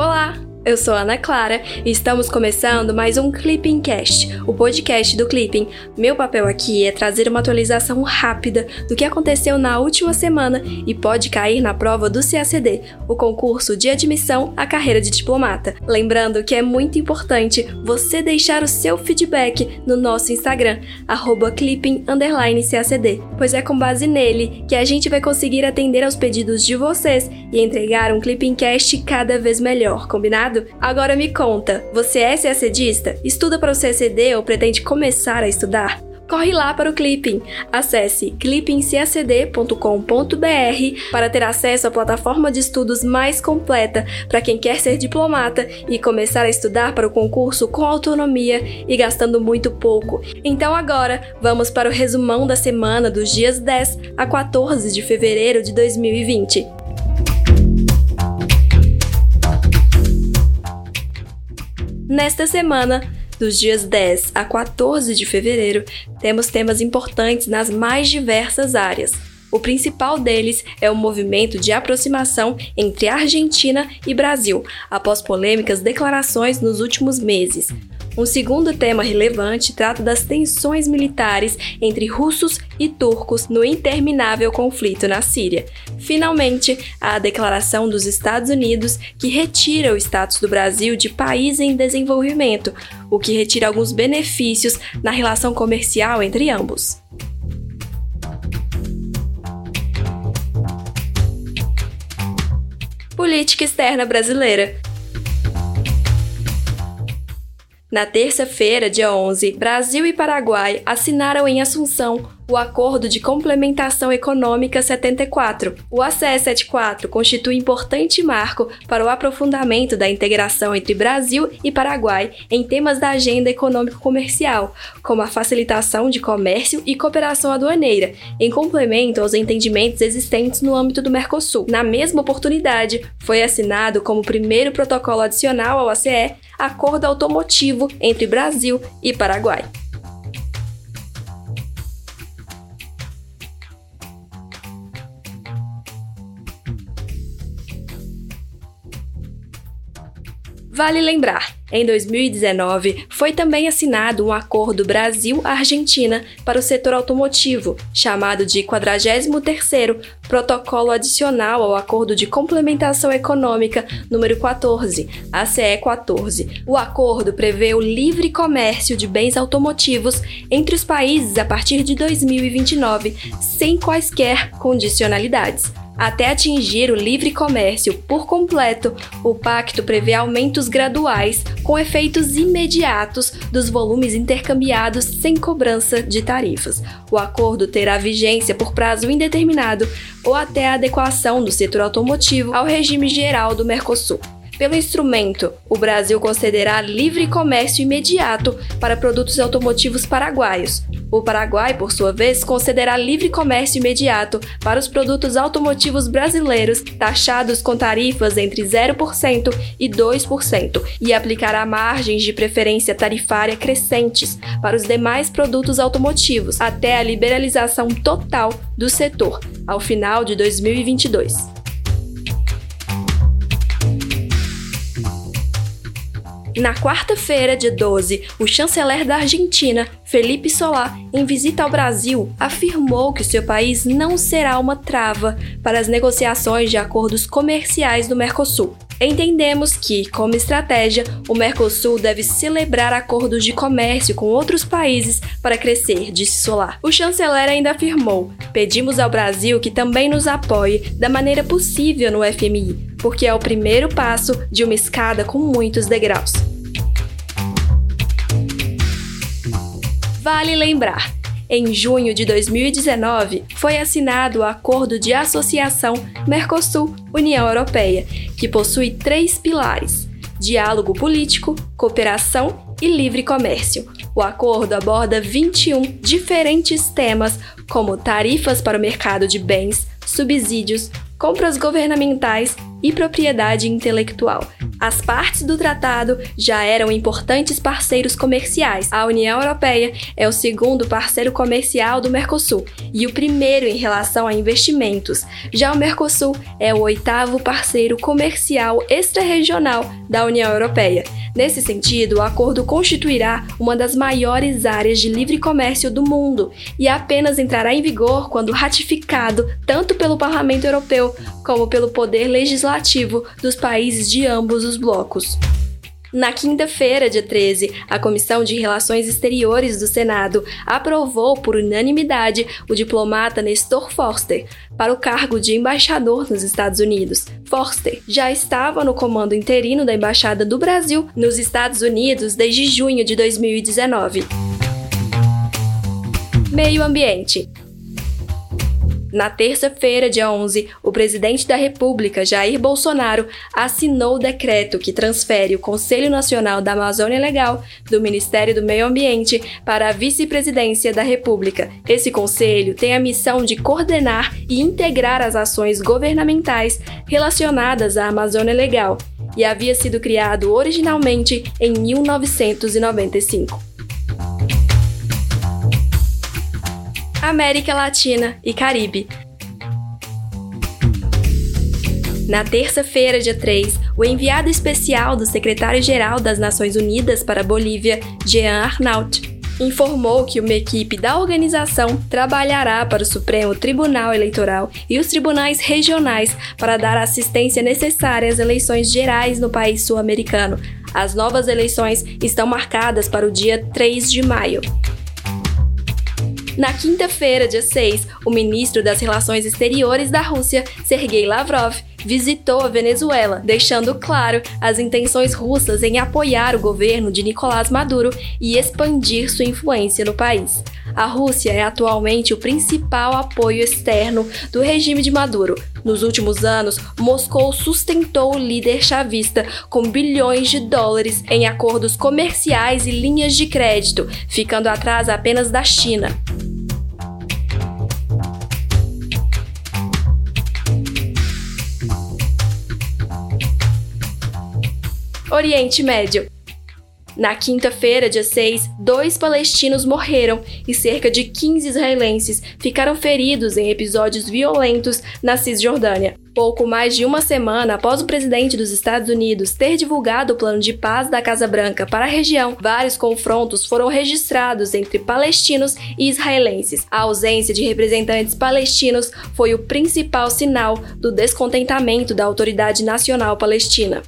Olá! Eu sou Ana Clara e estamos começando mais um Clipping Cast, o podcast do Clipping. Meu papel aqui é trazer uma atualização rápida do que aconteceu na última semana e pode cair na prova do CACD, o concurso de admissão à carreira de diplomata. Lembrando que é muito importante você deixar o seu feedback no nosso Instagram, clipping_cacd, pois é com base nele que a gente vai conseguir atender aos pedidos de vocês e entregar um Clipping Cast cada vez melhor, combinado? Agora me conta, você é CACDista? Estuda para o CACD ou pretende começar a estudar? corre lá para o Clipping. Acesse clippingcacd.com.br para ter acesso à plataforma de estudos mais completa para quem quer ser diplomata e começar a estudar para o concurso com autonomia e gastando muito pouco. Então agora, vamos para o resumão da semana dos dias 10 a 14 de fevereiro de 2020. Nesta semana, dos dias 10 a 14 de fevereiro, temos temas importantes nas mais diversas áreas. O principal deles é o movimento de aproximação entre Argentina e Brasil, após polêmicas declarações nos últimos meses. Um segundo tema relevante trata das tensões militares entre russos e turcos no interminável conflito na Síria. Finalmente, a declaração dos Estados Unidos que retira o status do Brasil de país em desenvolvimento, o que retira alguns benefícios na relação comercial entre ambos. Política externa brasileira. Na terça-feira, dia 11, Brasil e Paraguai assinaram em Assunção o Acordo de Complementação Econômica 74. O ACE 74 constitui importante marco para o aprofundamento da integração entre Brasil e Paraguai em temas da agenda econômico-comercial, como a facilitação de comércio e cooperação aduaneira, em complemento aos entendimentos existentes no âmbito do Mercosul. Na mesma oportunidade, foi assinado como primeiro protocolo adicional ao ACE acordo automotivo entre Brasil e Paraguai. Vale lembrar, em 2019 foi também assinado um acordo Brasil-Argentina para o setor automotivo, chamado de 43º Protocolo Adicional ao Acordo de Complementação Econômica número 14, ACE 14. O acordo prevê o livre comércio de bens automotivos entre os países a partir de 2029, sem quaisquer condicionalidades. Até atingir o livre comércio por completo, o pacto prevê aumentos graduais com efeitos imediatos dos volumes intercambiados sem cobrança de tarifas. O acordo terá vigência por prazo indeterminado ou até a adequação do setor automotivo ao regime geral do Mercosul. Pelo instrumento, o Brasil concederá livre comércio imediato para produtos automotivos paraguaios. O Paraguai, por sua vez, concederá livre comércio imediato para os produtos automotivos brasileiros taxados com tarifas entre 0% e 2% e aplicará margens de preferência tarifária crescentes para os demais produtos automotivos até a liberalização total do setor, ao final de 2022. Na quarta-feira, dia 12, o chanceler da Argentina, Felipe Solá, em visita ao Brasil, afirmou que seu país não será uma trava para as negociações de acordos comerciais do Mercosul. Entendemos que, como estratégia, o Mercosul deve celebrar acordos de comércio com outros países para crescer, disse Solar. O chanceler ainda afirmou: pedimos ao Brasil que também nos apoie da maneira possível no FMI, porque é o primeiro passo de uma escada com muitos degraus. Vale lembrar em junho de 2019, foi assinado o Acordo de Associação Mercosul-União Europeia, que possui três pilares: diálogo político, cooperação e livre comércio. O acordo aborda 21 diferentes temas, como tarifas para o mercado de bens, subsídios, compras governamentais, e propriedade intelectual. As partes do tratado já eram importantes parceiros comerciais. A União Europeia é o segundo parceiro comercial do Mercosul e o primeiro em relação a investimentos. Já o Mercosul é o oitavo parceiro comercial extra-regional da União Europeia. Nesse sentido, o acordo constituirá uma das maiores áreas de livre comércio do mundo e apenas entrará em vigor quando ratificado tanto pelo Parlamento Europeu como pelo Poder Legislativo dos países de ambos os blocos. Na quinta-feira, dia 13, a Comissão de Relações Exteriores do Senado aprovou por unanimidade o diplomata Nestor Forster para o cargo de embaixador nos Estados Unidos. Forster já estava no comando interino da Embaixada do Brasil nos Estados Unidos desde junho de 2019. Meio Ambiente. Na terça-feira, dia 11, o presidente da República, Jair Bolsonaro, assinou o decreto que transfere o Conselho Nacional da Amazônia Legal do Ministério do Meio Ambiente para a Vice-Presidência da República. Esse conselho tem a missão de coordenar e integrar as ações governamentais relacionadas à Amazônia Legal e havia sido criado originalmente em 1995. América Latina e Caribe. Na terça-feira, dia 3, o enviado especial do secretário-geral das Nações Unidas para a Bolívia, Jean Arnaut, informou que uma equipe da organização trabalhará para o Supremo Tribunal Eleitoral e os tribunais regionais para dar a assistência necessária às eleições gerais no país sul-americano. As novas eleições estão marcadas para o dia 3 de maio. Na quinta-feira, dia 6, o ministro das Relações Exteriores da Rússia, Sergei Lavrov, visitou a Venezuela, deixando claro as intenções russas em apoiar o governo de Nicolás Maduro e expandir sua influência no país. A Rússia é atualmente o principal apoio externo do regime de Maduro. Nos últimos anos, Moscou sustentou o líder chavista com bilhões de dólares em acordos comerciais e linhas de crédito, ficando atrás apenas da China. Oriente Médio. Na quinta-feira, dia 6, dois palestinos morreram e cerca de 15 israelenses ficaram feridos em episódios violentos na Cisjordânia. Pouco mais de uma semana após o presidente dos Estados Unidos ter divulgado o plano de paz da Casa Branca para a região, vários confrontos foram registrados entre palestinos e israelenses. A ausência de representantes palestinos foi o principal sinal do descontentamento da Autoridade Nacional Palestina.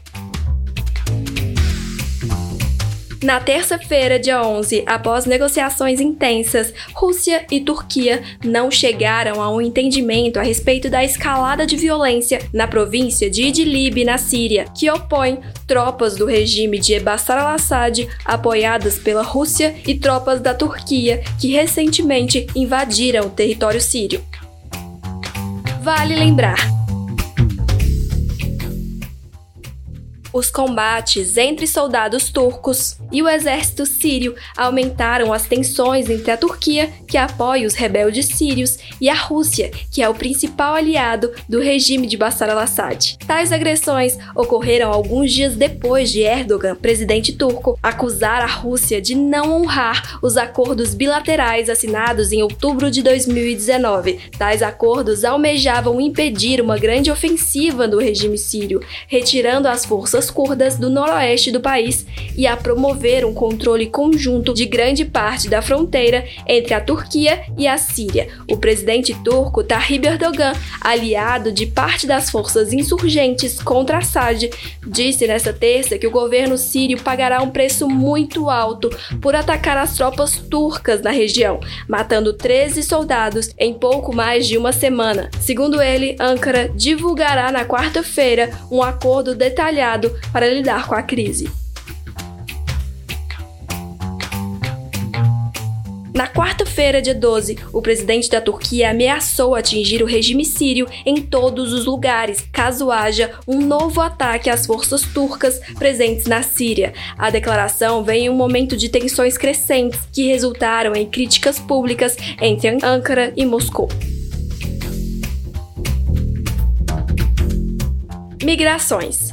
Na terça-feira, dia 11, após negociações intensas, Rússia e Turquia não chegaram a um entendimento a respeito da escalada de violência na província de Idlib, na Síria, que opõe tropas do regime de Bashar al-Assad, apoiadas pela Rússia, e tropas da Turquia, que recentemente invadiram o território sírio. Vale lembrar Os combates entre soldados turcos e o exército sírio aumentaram as tensões entre a Turquia, que apoia os rebeldes sírios, e a Rússia, que é o principal aliado do regime de Bashar al-Assad. Tais agressões ocorreram alguns dias depois de Erdogan, presidente turco, acusar a Rússia de não honrar os acordos bilaterais assinados em outubro de 2019. Tais acordos almejavam impedir uma grande ofensiva do regime sírio, retirando as forças curdas do noroeste do país e a promover um controle conjunto de grande parte da fronteira entre a Turquia e a Síria. O presidente turco Tayyip Erdogan, aliado de parte das forças insurgentes contra Assad, disse nesta terça que o governo sírio pagará um preço muito alto por atacar as tropas turcas na região, matando 13 soldados em pouco mais de uma semana. Segundo ele, Ankara divulgará na quarta-feira um acordo detalhado para lidar com a crise. Na quarta-feira, dia 12, o presidente da Turquia ameaçou atingir o regime sírio em todos os lugares, caso haja um novo ataque às forças turcas presentes na Síria. A declaração vem em um momento de tensões crescentes que resultaram em críticas públicas entre Ankara e Moscou. Migrações.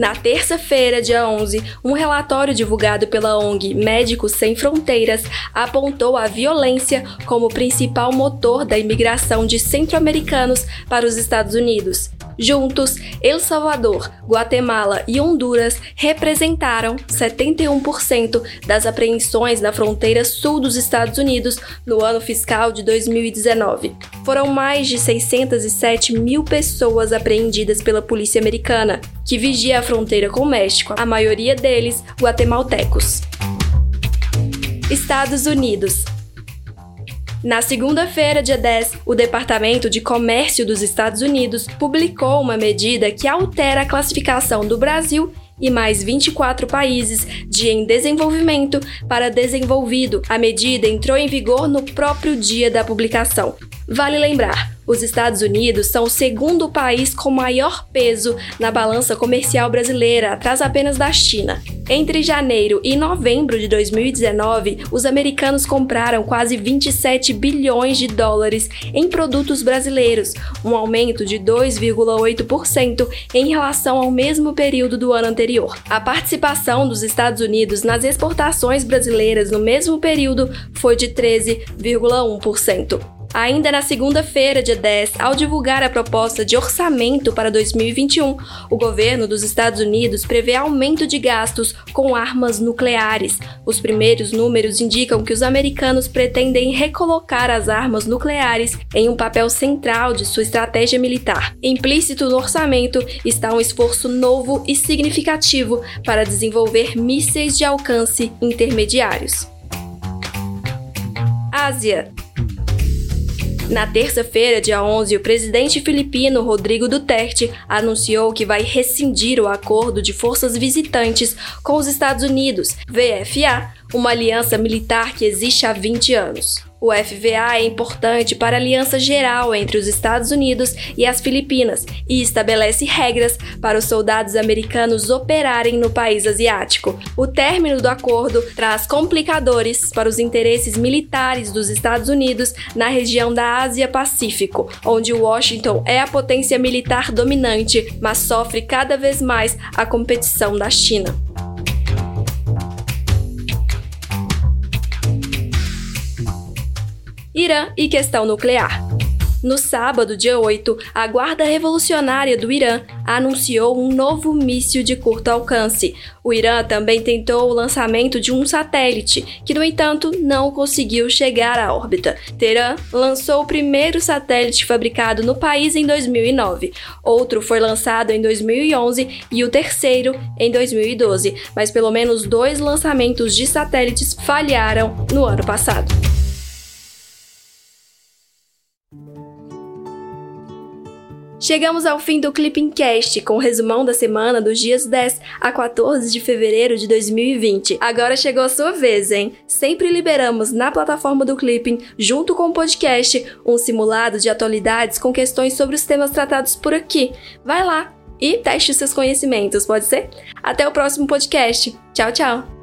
Na terça-feira, dia 11, um relatório divulgado pela ONG Médicos Sem Fronteiras apontou a violência como principal motor da imigração de centro-americanos para os Estados Unidos. Juntos, El Salvador, Guatemala e Honduras representaram 71% das apreensões na fronteira sul dos Estados Unidos no ano fiscal de 2019. Foram mais de 607 mil pessoas apreendidas pela polícia americana, que vigia a fronteira com o México, a maioria deles guatemaltecos. Estados Unidos. Na segunda-feira, dia 10, o Departamento de Comércio dos Estados Unidos publicou uma medida que altera a classificação do Brasil e mais 24 países de em desenvolvimento para desenvolvido. A medida entrou em vigor no próprio dia da publicação. Vale lembrar, os Estados Unidos são o segundo país com maior peso na balança comercial brasileira, atrás apenas da China. Entre janeiro e novembro de 2019, os americanos compraram quase 27 bilhões de dólares em produtos brasileiros, um aumento de 2,8% em relação ao mesmo período do ano anterior. A participação dos Estados Unidos nas exportações brasileiras no mesmo período foi de 13,1%. Ainda na segunda-feira, dia 10, ao divulgar a proposta de orçamento para 2021, o governo dos Estados Unidos prevê aumento de gastos com armas nucleares. Os primeiros números indicam que os americanos pretendem recolocar as armas nucleares em um papel central de sua estratégia militar. Implícito no orçamento está um esforço novo e significativo para desenvolver mísseis de alcance intermediários. Ásia na terça-feira, dia 11, o presidente filipino Rodrigo Duterte anunciou que vai rescindir o acordo de forças visitantes com os Estados Unidos, VFA, uma aliança militar que existe há 20 anos. O FVA é importante para a aliança geral entre os Estados Unidos e as Filipinas e estabelece regras para os soldados americanos operarem no país asiático. O término do acordo traz complicadores para os interesses militares dos Estados Unidos na região da Ásia-Pacífico, onde Washington é a potência militar dominante, mas sofre cada vez mais a competição da China. Irã e questão nuclear. No sábado, dia 8, a Guarda Revolucionária do Irã anunciou um novo míssil de curto alcance. O Irã também tentou o lançamento de um satélite, que no entanto não conseguiu chegar à órbita. Teherã lançou o primeiro satélite fabricado no país em 2009. Outro foi lançado em 2011 e o terceiro em 2012, mas pelo menos dois lançamentos de satélites falharam no ano passado. Chegamos ao fim do Clipping Cast, com o resumão da semana dos dias 10 a 14 de fevereiro de 2020. Agora chegou a sua vez, hein? Sempre liberamos na plataforma do Clipping, junto com o podcast, um simulado de atualidades com questões sobre os temas tratados por aqui. Vai lá e teste seus conhecimentos, pode ser? Até o próximo podcast. Tchau, tchau!